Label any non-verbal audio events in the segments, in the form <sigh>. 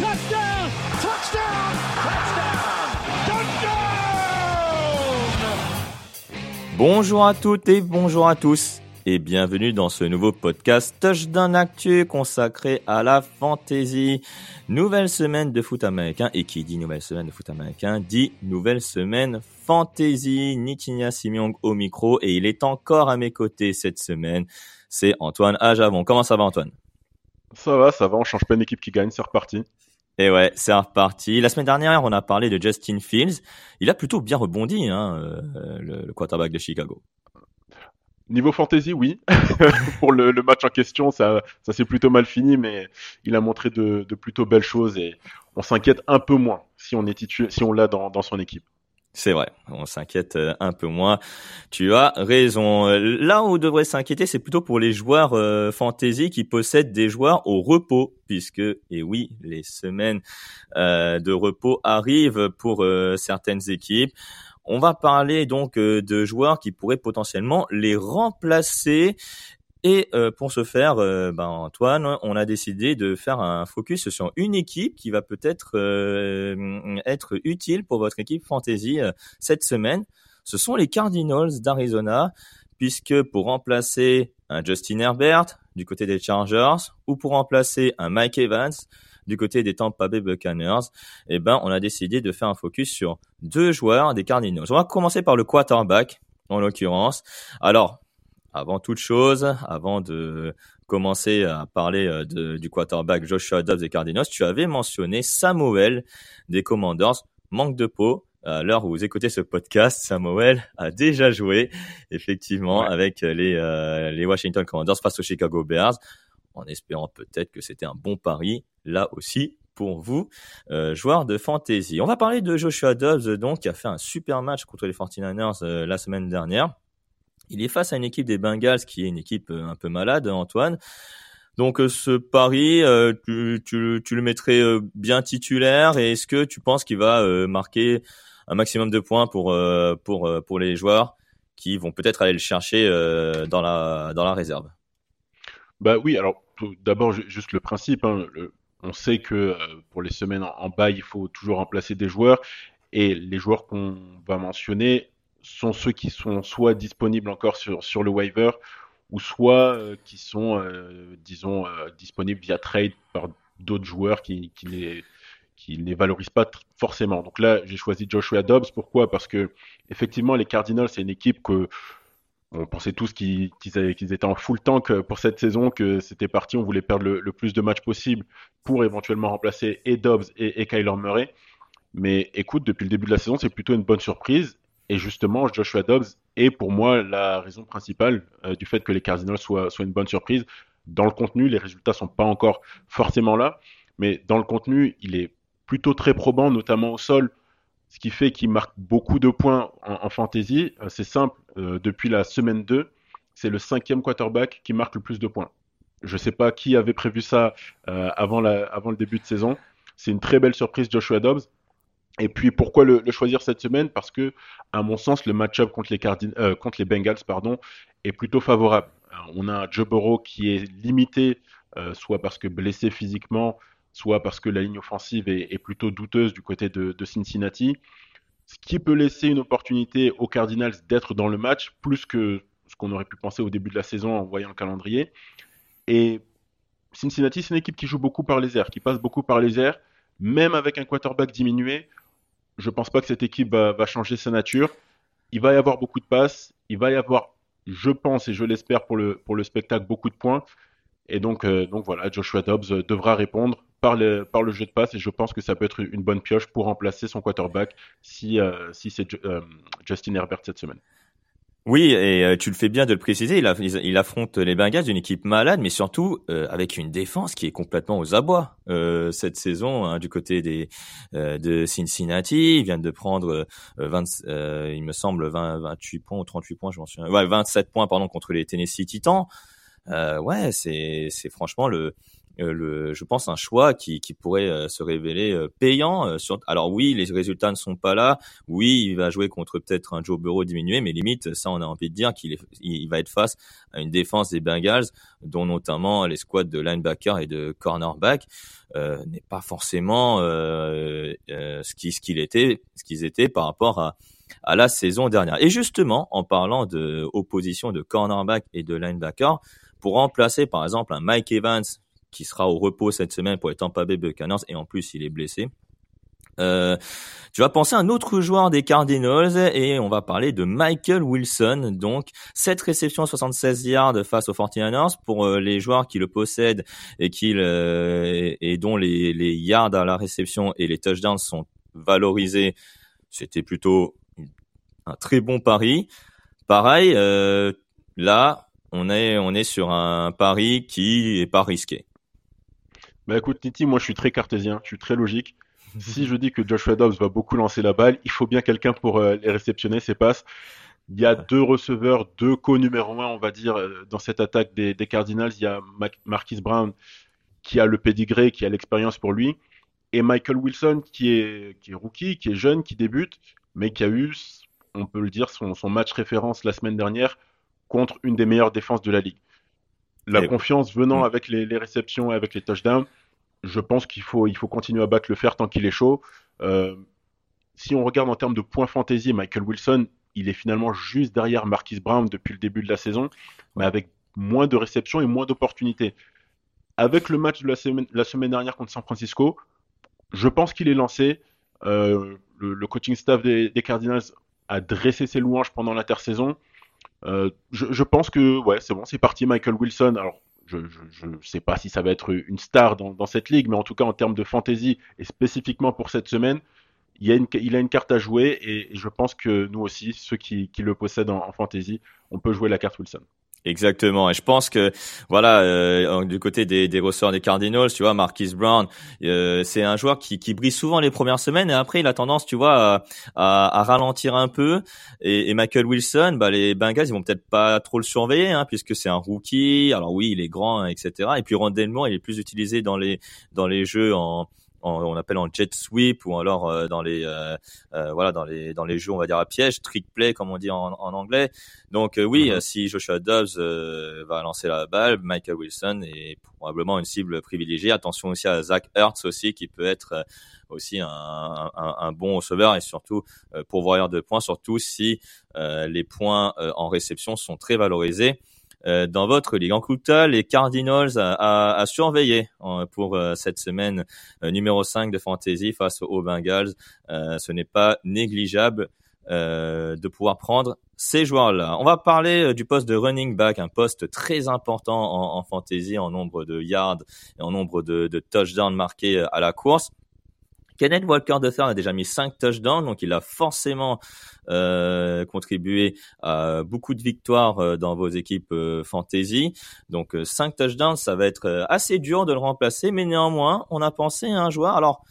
Touchdown, touchdown, touchdown, touchdown. Bonjour à toutes et bonjour à tous et bienvenue dans ce nouveau podcast Touchdown Actu consacré à la fantasy. Nouvelle semaine de foot américain et qui dit nouvelle semaine de foot américain dit nouvelle semaine fantasy. Nitinia Simiong au micro et il est encore à mes côtés cette semaine. C'est Antoine Ajavon. Comment ça va Antoine? Ça va, ça va, on change pas une équipe qui gagne, c'est reparti. Et ouais, c'est reparti. La semaine dernière, on a parlé de Justin Fields. Il a plutôt bien rebondi, hein, euh, le, quarterback de Chicago. Niveau fantasy, oui. <laughs> Pour le, match en question, ça, ça s'est plutôt mal fini, mais il a montré de, plutôt belles choses et on s'inquiète un peu moins si on est titu- si on l'a dans son équipe. C'est vrai, on s'inquiète euh, un peu moins. Tu as raison. Euh, Là où on devrait s'inquiéter, c'est plutôt pour les joueurs euh, fantasy qui possèdent des joueurs au repos, puisque, et oui, les semaines de repos arrivent pour certaines équipes. On va parler donc de joueurs qui pourraient potentiellement les remplacer. Et euh, pour ce faire, euh, ben, Antoine, on a décidé de faire un focus sur une équipe qui va peut-être euh, être utile pour votre équipe fantasy euh, cette semaine. Ce sont les Cardinals d'Arizona, puisque pour remplacer un Justin Herbert du côté des Chargers ou pour remplacer un Mike Evans du côté des Tampa Bay Buccaneers, eh ben, on a décidé de faire un focus sur deux joueurs des Cardinals. On va commencer par le quarterback, en l'occurrence. Alors, avant toute chose, avant de commencer à parler euh, de- du quarterback Joshua Dobbs des Cardinals, tu avais mentionné Samuel des Commanders. Manque de peau. À l'heure où vous écoutez ce podcast, Samuel a déjà joué, effectivement, Ouais. avec les, euh, les Washington Commanders face aux Chicago Bears, en espérant peut-être que c'était un bon pari, là aussi, pour vous, euh, joueurs de fantasy. On va parler de Joshua Dobbs, donc, qui a fait un super match contre les 49ers euh, la semaine dernière. Il est face à une équipe des Bengals qui est une équipe euh, un peu malade, Antoine. Donc euh, ce pari, euh, tu, le mettrais bien titulaire et est-ce que tu penses qu'il va marquer un maximum de points pour les joueurs qui vont peut-être aller le chercher dans la réserve? Bah oui, alors d'abord ju- juste le principe. hein, on sait que pour les semaines en bas, il faut toujours remplacer des joueurs et les joueurs qu'on va mentionner sont ceux qui sont soit disponibles encore sur sur le waiver ou soit euh, qui sont euh, disons euh, disponibles via trade par d'autres joueurs qui qui les qui les valorisent pas forcément. Donc là, j'ai choisi Joshua Dobbs. Pourquoi? Parce que effectivement, les Cardinals, c'est une équipe que on pensait tous qu'ils étaient en full tank pour cette saison, que c'était parti, on voulait perdre le, le plus de matchs possible pour éventuellement remplacer et Dobbs et, et Kyler Murray. Mais écoute, depuis le début de la saison, c'est plutôt une bonne surprise. Et justement, Joshua Dobbs est pour moi la raison principale euh, du fait que les Cardinals soient, soient une bonne surprise. Dans le contenu, les résultats sont pas encore forcément là, mais dans le contenu, il est plutôt très probant, notamment au sol. ce qui fait qu'il marque beaucoup de points en, fantasy. c'est simple, depuis la semaine 2, c'est le cinquième quarterback qui marque le plus de points. Je ne sais pas qui avait prévu ça avant, avant le début de saison. C'est une très belle surprise, Joshua Dobbs. Et puis pourquoi le, choisir cette semaine? Parce que, à mon sens, le match-up contre les, euh, contre les Bengals pardon, est plutôt favorable. on a un Joe Burrow qui est limité, euh, soit parce que blessé physiquement, soit parce que la ligne offensive est, plutôt douteuse du côté de, Cincinnati. Ce qui peut laisser une opportunité aux Cardinals d'être dans le match, plus que ce qu'on aurait pu penser au début de la saison en voyant le calendrier. Et Cincinnati, c'est une équipe qui joue beaucoup par les airs, qui passe beaucoup par les airs, même avec un quarterback diminué je pense pas que cette équipe va, changer sa nature. Il va y avoir beaucoup de passes. Il va y avoir, je pense et je l'espère pour le, spectacle, beaucoup de points. Et donc, euh, donc voilà, Joshua Dobbs devra répondre par le, jeu de passe. Et je pense que ça peut être une bonne pioche pour remplacer son quarterback si, euh, si c'est euh, Justin Herbert cette semaine. Oui, et euh, tu le fais bien de le préciser, il, affronte les Bengals, une équipe malade, mais surtout euh, avec une défense qui est complètement aux abois euh, cette saison hein, du côté des de Cincinnati. Ils viennent de prendre 20, il me semble 20, 28 points ou 38 points, je m'en souviens. Ouais, 27 points pardon contre les Tennessee Titans. ouais, c'est franchement le euh, le, je pense, un choix qui, qui pourrait euh, se révéler euh, payant. Sur... Alors oui, les résultats ne sont pas là. Oui, il va jouer contre peut-être un Joe Burrow diminué, mais limite, ça, on a envie de dire qu'il il va être face à une défense des Bengals, dont notamment les squads de linebacker et de cornerback euh, n'est pas forcément euh, ce qui ce qu'il était, ce qu'ils étaient par rapport à à la saison dernière. Et justement, en parlant de opposition de cornerback et de linebacker, pour remplacer par exemple un Mike Evans qui sera au repos cette semaine pour les Tampa Bay Buccaneers et en plus il est blessé. Euh, tu vas penser à un autre joueur des Cardinals et on va parler de Michael Wilson. Donc, cette réception 76 yards face aux 49ers pour euh, les joueurs qui le possèdent et, qui et dont les, les, yards à la réception et les touchdowns sont valorisés. C'était plutôt un très bon pari. Pareil, euh, là, on est, on est sur un pari qui est pas risqué. Bah écoute, Titi, moi je suis très cartésien, je suis très logique. <laughs> si je dis que Joshua Dobbs va beaucoup lancer la balle, il faut bien quelqu'un pour euh, les réceptionner, ses passes. Il y a deux receveurs, deux co-numéro un, on va dire, euh, dans cette attaque des, Cardinals. Il y a Marquis Brown qui a le pédigré, qui a l'expérience pour lui, et Michael Wilson qui est, qui est rookie, qui est jeune, qui débute, mais qui a eu, on peut le dire, son, match référence la semaine dernière contre une des meilleures défenses de la ligue. La confiance venant mm. avec les, les réceptions et avec les touchdowns, je pense qu'il faut, il faut continuer à battre le fer tant qu'il est chaud. Euh, si on regarde en termes de points fantasy, Michael Wilson, il est finalement juste derrière Marquis Brown depuis le début de la saison, mais avec moins de réceptions et moins d'opportunités. Avec le match de la semaine, la semaine dernière contre San Francisco, je pense qu'il est lancé. Euh, le, coaching staff des, Cardinals a dressé ses louanges pendant l'intersaison. Euh, je, pense que ouais, c'est bon, c'est parti. Michael Wilson. Je ne sais pas si ça va être une star dans, cette ligue, mais en tout cas en termes de fantasy et spécifiquement pour cette semaine, il, a une, carte à jouer et, je pense que nous aussi, ceux qui, le possèdent en, en fantasy, on peut jouer la carte Wilson. Exactement. Et je pense que voilà, euh, du côté des, des ressorts des Cardinals, tu vois, Marquis Brown, euh, c'est un joueur qui, qui brille souvent les premières semaines et après il a tendance, tu vois, à, à, ralentir un peu. Et, et, Michael Wilson, bah les Bengals, ils vont peut-être pas trop le surveiller, hein, puisque c'est un rookie. Alors oui, il est grand, etc. Et puis Rondell il est plus utilisé dans les dans les jeux en on appelle en jet sweep ou alors euh, dans les euh, euh, voilà dans les dans les jeux on va dire à piège trick play comme on dit en, anglais. Donc oui mhm. si Joshua Dobbs va lancer la balle Michael Wilson est probablement une cible privilégiée. Attention aussi à Zach Ertz aussi qui peut être aussi un, un, bon receveur et surtout pourvoyeur de points surtout si les points en réception sont très valorisés. euh, dans votre ligue. En tout les Cardinals à, à, surveiller euh, pour euh, cette semaine numéro 5 de Fantasy face aux Bengals. ce n'est pas négligeable de pouvoir prendre ces joueurs-là. On va parler du poste de running back, un poste très important en, en fantasy en nombre de yards et en nombre de, de touchdowns marqués à la course. Kenneth Walker III a déjà mis 5 touchdowns, donc il a forcément euh, contribué à beaucoup de victoires euh, dans vos équipes euh, fantasy. Donc 5 touchdowns, ça va être assez dur de le remplacer, mais néanmoins, on a pensé à un joueur. Alors,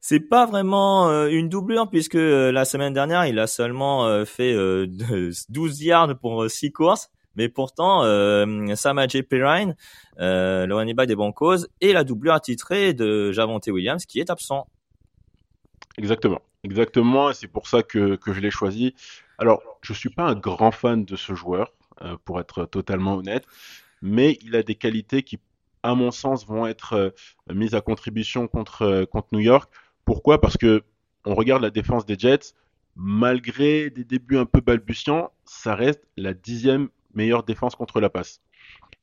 c'est pas vraiment une doublure puisque la semaine dernière, il a seulement fait <laughs> 12 yards pour 6 courses. Mais pourtant, euh, Sam Perrine, le running back des Broncos, est la doublure attitrée de Javonte Williams qui est absent. Exactement. Exactement. C'est pour ça que, que je l'ai choisi. Alors, je suis pas un grand fan de ce joueur, pour être totalement honnête, mais il a des qualités qui, à mon sens, vont être mises à contribution contre, contre New York. Pourquoi? Parce que on regarde la défense des Jets, malgré des débuts un peu balbutiants, ça reste la dixième meilleure défense contre la passe.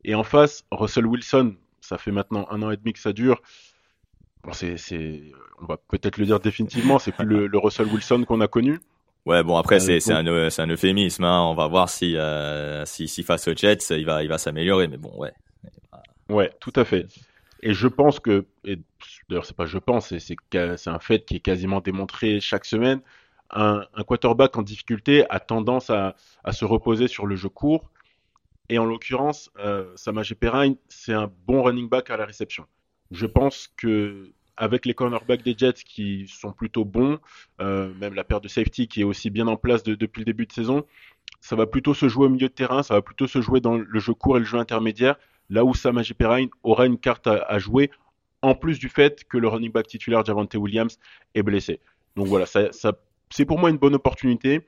Et en face, Russell Wilson, ça fait maintenant un an et demi que ça dure. Bon, c'est, on va peut-être le dire définitivement, c'est plus le, Russell Wilson qu'on a connu. Ouais, bon après c'est, c'est un, un euphémisme. Hein. On va voir si, euh, si, si face aux Jets, il va, il va s'améliorer. Mais bon, ouais. Ouais, tout à fait. Et je pense que, et d'ailleurs c'est pas je pense, c'est, c'est un fait qui est quasiment démontré chaque semaine, un, un quarterback en difficulté a tendance à, à, se reposer sur le jeu court. Et en l'occurrence, euh, Samaje Perrine, c'est un bon running back à la réception. Je pense que avec les cornerbacks des Jets qui sont plutôt bons, euh, même la paire de safety qui est aussi bien en place depuis le début de saison, ça va plutôt se jouer au milieu de terrain, ça va plutôt se jouer dans le jeu court et le jeu intermédiaire là où Sam Perrine aura une carte à, jouer, en plus du fait que le running back titulaire Javante Williams est blessé. Donc voilà, c'est pour moi une bonne opportunité.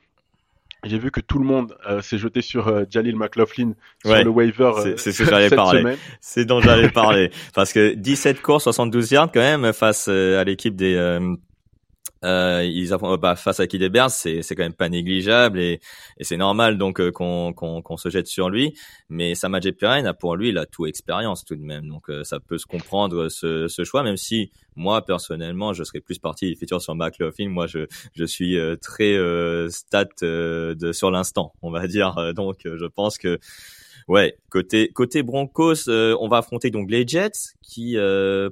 J'ai vu que tout le monde euh, s'est jeté sur euh, Jalil McLaughlin sur le waiver. Euh, c'est ce <laughs> que j'allais parler. C'est dont j'allais parler. Parce que 17 courses, 72 yards quand même face à l'équipe des euh, ils bah, face à des c'est c'est quand même pas négligeable et, et c'est normal donc euh, qu'on qu'on se jette sur lui. Mais Perrine a pour lui la tout expérience tout de même, donc euh, ça peut se comprendre ce, ce choix, même si moi personnellement je serais plus parti effectivement sur McLaughlin. Moi je je suis euh, très stat de sur l'instant, on va dire. Donc je pense que Ouais, côté côté Broncos, on va affronter donc les Jets, qui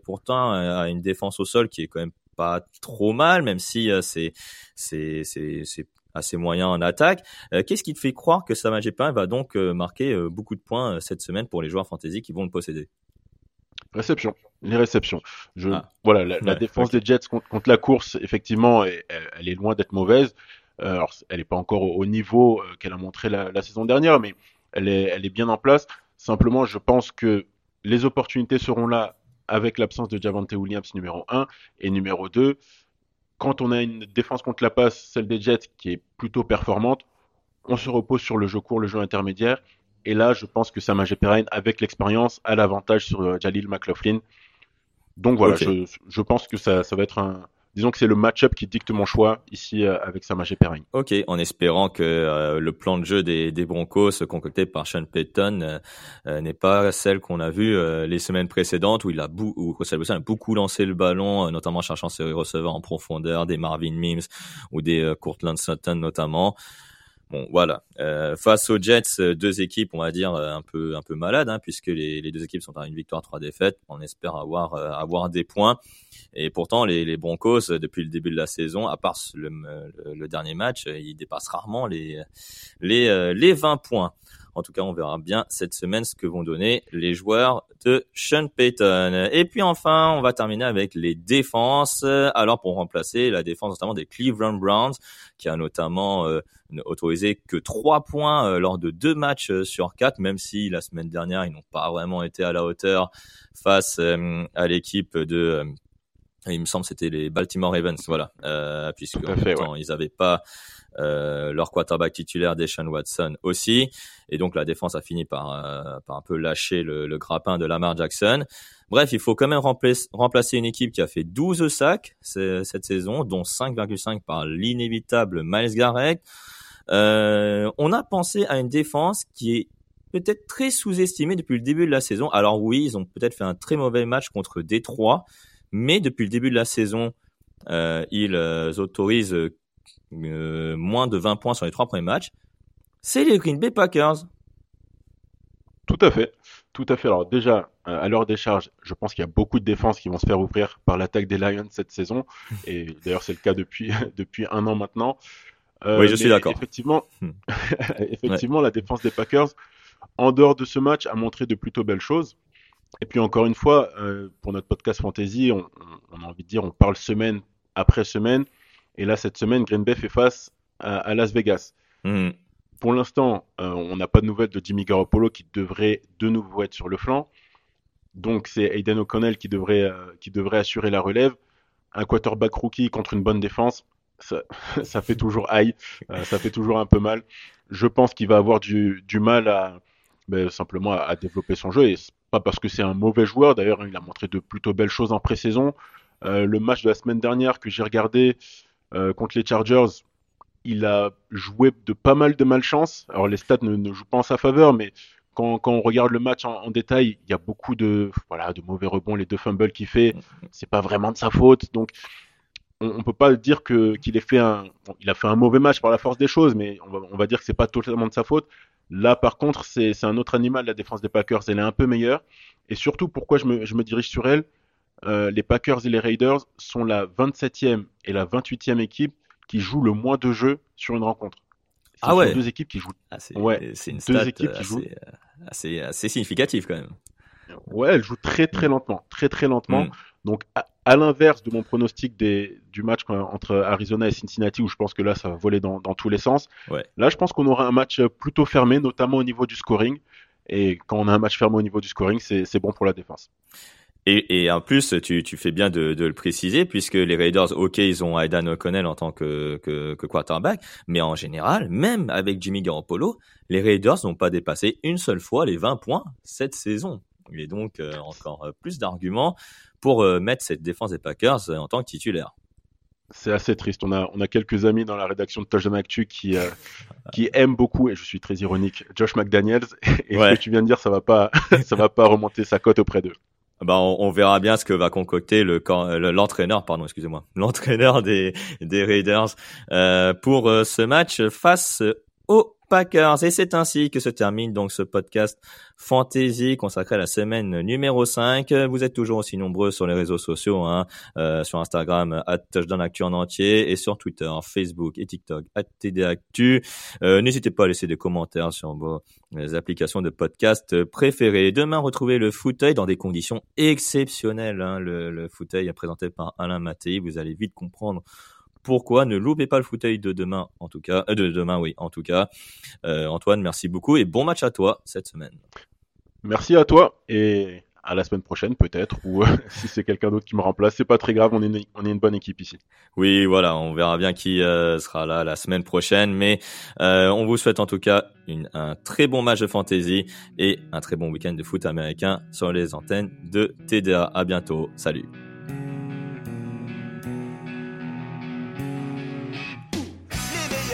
pourtant a une défense au sol qui est quand même pas trop mal, même si euh, c'est c'est c'est assez moyen en attaque. Euh, qu'est-ce qui te fait croire que Sam Pin va donc euh, marquer beaucoup de points cette semaine pour les joueurs fantasy qui vont le posséder? Réception, les réceptions. Je, ah. Voilà, la, défense des Jets contre, la course, effectivement, elle, est loin d'être mauvaise. alors, elle n'est pas encore au, niveau qu'elle a montré la, la, saison dernière, mais elle est, elle est bien en place. Simplement, je pense que les opportunités seront là avec l'absence de Javante Williams numéro 1 et numéro 2. Quand on a une défense contre la passe, celle des Jets, qui est plutôt performante, on se repose sur le jeu court, le jeu intermédiaire. Et là, je pense que Sam Perrine, avec l'expérience, a l'avantage sur euh, Jalil McLaughlin. Donc voilà, je, je, pense que ça, ça va être un, disons que c'est le match-up qui dicte mon choix ici euh, avec Samaje Perrine. Ok, en espérant que euh, le plan de jeu des, des Broncos concocté par Sean Payton euh, n'est pas celle qu'on a vu les semaines précédentes où il a où Russell Wilson a beaucoup lancé le ballon, notamment cherchant ses receveurs en profondeur, des Marvin Mims ou des Courtland Sutton notamment. Bon, voilà. Euh, face aux Jets, euh, deux équipes, on va dire euh, un peu un peu malades, hein, puisque les, les, deux équipes sont à une victoire, trois défaites. On espère avoir avoir des points. Et pourtant, les, les, Broncos, depuis le début de la saison, à part le, dernier match, ils dépassent rarement les les les 20 points. En tout cas, on verra bien cette semaine ce que vont donner les joueurs de Sean Payton. Et puis enfin, on va terminer avec les défenses. Alors pour remplacer la défense notamment des Cleveland Browns, qui a notamment euh, autorisé que trois points euh, lors de deux matchs euh, sur quatre, même si la semaine dernière ils n'ont pas vraiment été à la hauteur face à l'équipe de il me semble c'était les Baltimore Ravens, voilà, euh, puisque en ils n'avaient pas euh, leur quarterback titulaire Deshaun Watson aussi. Et donc la défense a fini par, euh, par un peu lâcher le, le, grappin de Lamar Jackson. Bref, il faut quand même remplacer, remplacer une équipe qui a fait 12 sacs cette saison, dont 5,5 par l'inévitable Miles Garrett. Euh, on a pensé à une défense qui est peut-être très sous-estimée depuis le début de la saison. Alors oui, ils ont peut-être fait un très mauvais match contre Détroit, mais depuis le début de la saison, euh, ils autorisent euh, moins de 20 points sur les trois premiers matchs, c'est les Green Bay Packers. Tout à fait, tout à fait. Alors déjà, euh, à l'heure des charges, je pense qu'il y a beaucoup de défenses qui vont se faire ouvrir par l'attaque des Lions cette saison, <laughs> et d'ailleurs c'est le cas depuis <laughs> depuis un an maintenant. Euh, oui, je suis d'accord. Effectivement, <laughs> effectivement, la défense des Packers, en dehors de ce match, a montré de plutôt belles choses. Et puis encore une fois, pour notre podcast fantasy, on, on, a envie de dire, on parle semaine après semaine. Et là, cette semaine, Green Bay fait face à, Las Vegas. Hmm. Pour l'instant, euh, on n'a pas de nouvelles de Jimmy Garoppolo qui devrait de nouveau être sur le flanc. Donc c'est Aiden O'Connell qui devrait, euh, qui devrait assurer la relève. Un quarterback rookie contre une bonne défense, ça, <laughs> ça fait toujours euh, ça fait toujours un peu mal. Je pense qu'il va avoir du, du mal à ben, simplement à, développer son jeu et pas parce que c'est un mauvais joueur. D'ailleurs, il a montré de plutôt belles choses en pré-saison. le match de la semaine dernière que j'ai regardé contre les Chargers, il a joué de pas mal de malchance. Alors les stats ne, jouent pas en sa faveur, mais quand, on regarde le match en, détail, il y a beaucoup de voilà de mauvais rebonds, les deux fumbles qu'il fait, c'est pas vraiment de sa faute. Donc on, ne peut pas dire que qu'il ait fait un il a fait un mauvais match par la force des choses, mais on va, dire que c'est pas totalement de sa faute. Là par contre, c'est un autre animal la défense des Packers, elle est un peu meilleure. Et surtout pourquoi je me, dirige sur elle, euh, les Packers et les Raiders sont la 27e et la 28e équipe qui jouent le moins de jeux sur une rencontre. Ah ouais. Deux équipes qui jouent. Ah, c'est ouais, une deux équipes qui jouent. Assez, assez significatif quand même. Ouais, elles jouent très très lentement, très très lentement. Mm. Donc à, l'inverse de mon pronostic des, du match entre Arizona et Cincinnati, où je pense que là ça va voler dans, dans tous les sens. Ouais. Là, je pense qu'on aura un match plutôt fermé, notamment au niveau du scoring. Et quand on a un match fermé au niveau du scoring, c'est bon pour la défense. Et, et en plus, tu, tu fais bien de, de, le préciser, puisque les Raiders, ok, ils ont Aidan O'Connell en tant que, que, que, quarterback, mais en général, même avec Jimmy Garoppolo, les Raiders n'ont pas dépassé une seule fois les 20 points cette saison. Et donc, euh, encore plus d'arguments pour euh, mettre cette défense des Packers en tant que titulaire. C'est assez triste. On a, on a quelques amis dans la rédaction de Touchdown Actu qui, euh, <laughs> qui aiment beaucoup, et je suis très ironique, Josh McDaniels. <laughs> Et ce que tu viens de dire, ça va pas, <laughs> ça va pas remonter sa cote auprès d'eux. Bah, on, verra bien ce que va concocter le l'entraîneur, pardon, excusez-moi, l'entraîneur des des Raiders euh, pour euh, ce match face aux Packers. Et c'est ainsi que se termine donc ce podcast fantasy consacré à la semaine numéro 5. Vous êtes toujours aussi nombreux sur les réseaux sociaux, hein, euh, sur Instagram, at en entier, et sur Twitter, Facebook et TikTok, at. Euh, N'hésitez pas à laisser des commentaires sur vos applications de podcast préférées. Demain, retrouvez le fauteuil dans des conditions exceptionnelles. Hein. Le, le fauteuil présenté par Alain Mattei. Vous allez vite comprendre pourquoi ne loupez pas le fauteuil de demain, en tout cas, euh, de demain, oui, en tout cas. Euh, Antoine, merci beaucoup et bon match à toi cette semaine. Merci à toi et à la semaine prochaine peut-être, ou euh, <laughs> si c'est quelqu'un d'autre qui me remplace, c'est pas très grave, on est, une, on est une bonne équipe ici. Oui, voilà, on verra bien qui sera là la semaine prochaine, mais on vous souhaite en tout cas une, un très bon match de fantasy et un très bon week-end de foot américain sur les antennes de TDA. À bientôt, salut.